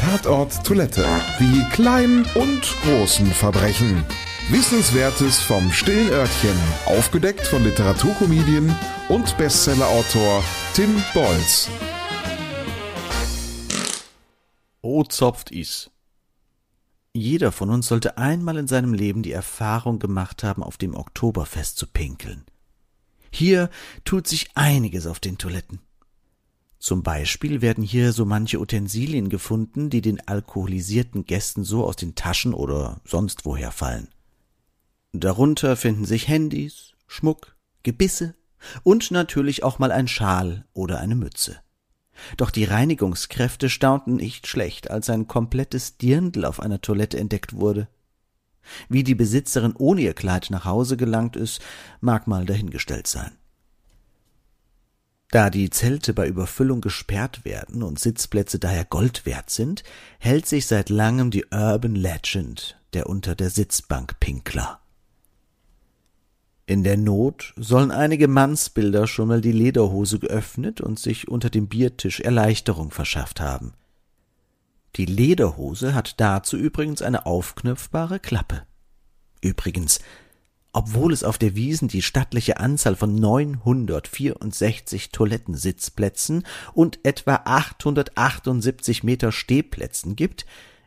Tatort Toilette. Die kleinen und großen Verbrechen. Wissenswertes vom stillen Örtchen. Aufgedeckt von Literaturkomedien und Bestsellerautor Tim Bolz. O zopft is. Jeder von uns sollte einmal in seinem Leben die Erfahrung gemacht haben, auf dem Oktoberfest zu pinkeln. Hier tut sich einiges auf den Toiletten. Zum Beispiel werden hier so manche Utensilien gefunden, die den alkoholisierten Gästen so aus den Taschen oder sonst woher fallen. Darunter finden sich Handys, Schmuck, Gebisse und natürlich auch mal ein Schal oder eine Mütze. Doch die Reinigungskräfte staunten nicht schlecht, als ein komplettes Dirndl auf einer Toilette entdeckt wurde. Wie die Besitzerin ohne ihr Kleid nach Hause gelangt ist, mag mal dahingestellt sein. Da die Zelte bei Überfüllung gesperrt werden und Sitzplätze daher Gold wert sind, hält sich seit langem die Urban Legend der unter der Sitzbank Pinkler. In der Not sollen einige Mannsbilder schon mal die Lederhose geöffnet und sich unter dem Biertisch Erleichterung verschafft haben. Die Lederhose hat dazu übrigens eine aufknöpfbare Klappe. Übrigens, obwohl es auf der Wiesen die stattliche Anzahl von 964 Toilettensitzplätzen und etwa 878 Meter Stehplätzen gibt,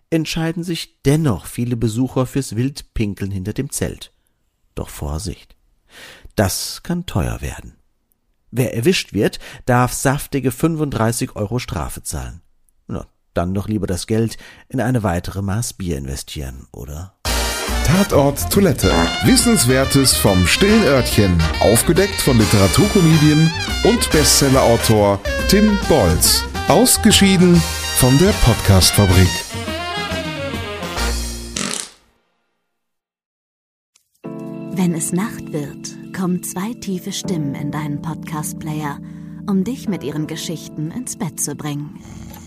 entscheiden sich dennoch viele Besucher fürs Wildpinkeln hinter dem Zelt. Doch Vorsicht. Das kann teuer werden. Wer erwischt wird, darf saftige 35 Euro Strafe zahlen. Na, dann doch lieber das Geld in eine weitere Maß Bier investieren, oder? Tatort Toilette. Wissenswertes vom stillen Örtchen. Aufgedeckt von Literaturkomedien und Bestsellerautor Tim Bolz. Ausgeschieden von der Podcastfabrik. Wenn es Nacht wird, kommen zwei tiefe Stimmen in deinen Podcast-Player, um dich mit ihren Geschichten ins Bett zu bringen.